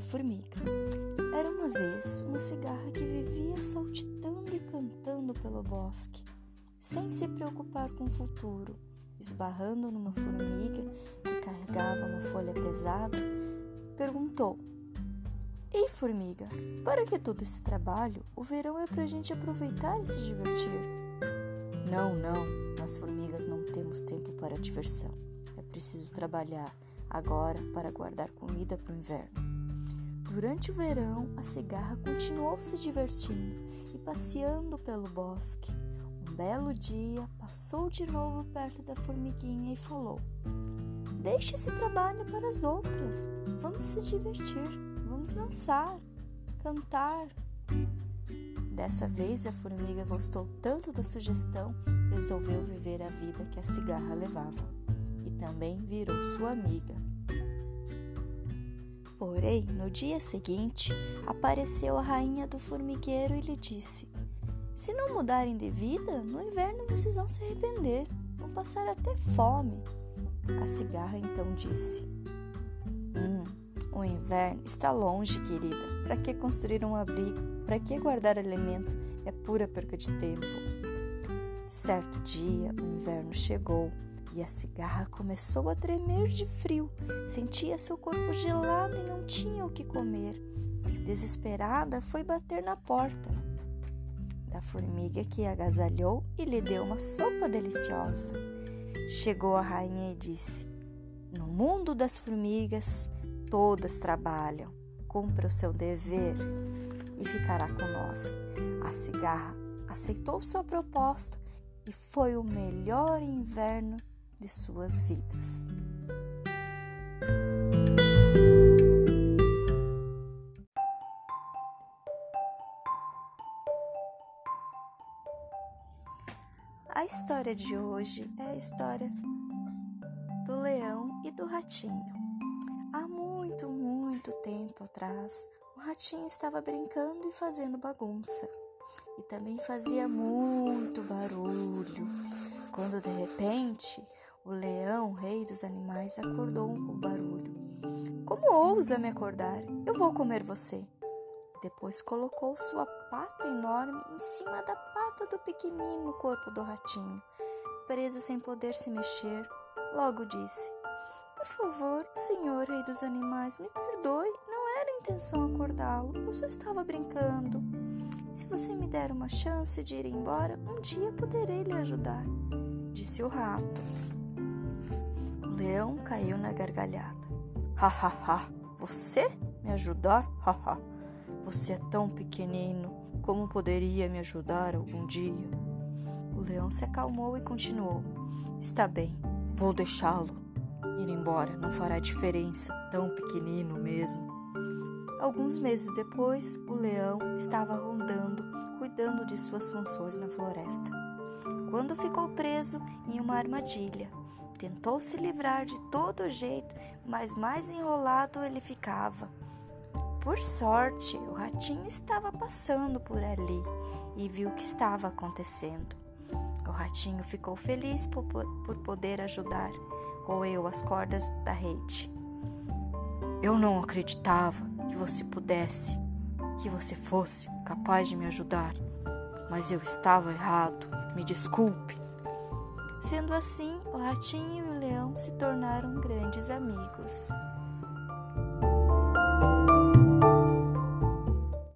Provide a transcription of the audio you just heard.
formiga. Era uma vez uma cigarra que vivia saltitando e cantando pelo bosque, sem se preocupar com o futuro, esbarrando numa formiga que carregava uma folha pesada, perguntou: Ei, formiga, para que todo esse trabalho? O verão é para a gente aproveitar e se divertir. Não, não, nós formigas não temos tempo para diversão. É preciso trabalhar agora para guardar comida para o inverno. Durante o verão, a cigarra continuou se divertindo e passeando pelo bosque. Um belo dia, passou de novo perto da formiguinha e falou: Deixe esse trabalho para as outras. Vamos se divertir. Vamos dançar, cantar. Dessa vez a formiga gostou tanto da sugestão, resolveu viver a vida que a cigarra levava e também virou sua amiga. Porém, no dia seguinte, apareceu a rainha do formigueiro e lhe disse: Se não mudarem de vida, no inverno vocês vão se arrepender, vão passar até fome. A cigarra então disse: o inverno está longe, querida. Para que construir um abrigo? Para que guardar alimento? É pura perca de tempo. Certo dia, o inverno chegou e a cigarra começou a tremer de frio. Sentia seu corpo gelado e não tinha o que comer. Desesperada, foi bater na porta da formiga que agasalhou e lhe deu uma sopa deliciosa. Chegou a rainha e disse: No mundo das formigas, todas trabalham. Cumpra o seu dever e ficará com nós. A cigarra aceitou sua proposta e foi o melhor inverno de suas vidas. A história de hoje é a história do leão e do ratinho. Há muito, muito tempo atrás, o ratinho estava brincando e fazendo bagunça. E também fazia muito barulho. Quando de repente o leão, rei dos animais, acordou com o barulho. Como ousa me acordar? Eu vou comer você. Depois colocou sua pata enorme em cima da pata do pequenino corpo do ratinho. Preso sem poder se mexer, logo disse: por favor, senhor rei dos animais, me perdoe. Não era intenção acordá-lo. Eu só estava brincando. Se você me der uma chance de ir embora, um dia poderei lhe ajudar, disse o rato. Leão caiu na gargalhada. Ha ha ha! Você me ajudar? Ha ha! Você é tão pequenino. Como poderia me ajudar algum dia? O leão se acalmou e continuou. Está bem, vou deixá-lo ir embora não fará diferença, tão pequenino mesmo. Alguns meses depois, o leão estava rondando, cuidando de suas funções na floresta. Quando ficou preso em uma armadilha, tentou se livrar de todo jeito, mas mais enrolado ele ficava. Por sorte, o ratinho estava passando por ali e viu o que estava acontecendo. O ratinho ficou feliz por, por poder ajudar roeu as cordas da rede. Eu não acreditava que você pudesse, que você fosse capaz de me ajudar, mas eu estava errado. Me desculpe. Sendo assim, o ratinho e o leão se tornaram grandes amigos.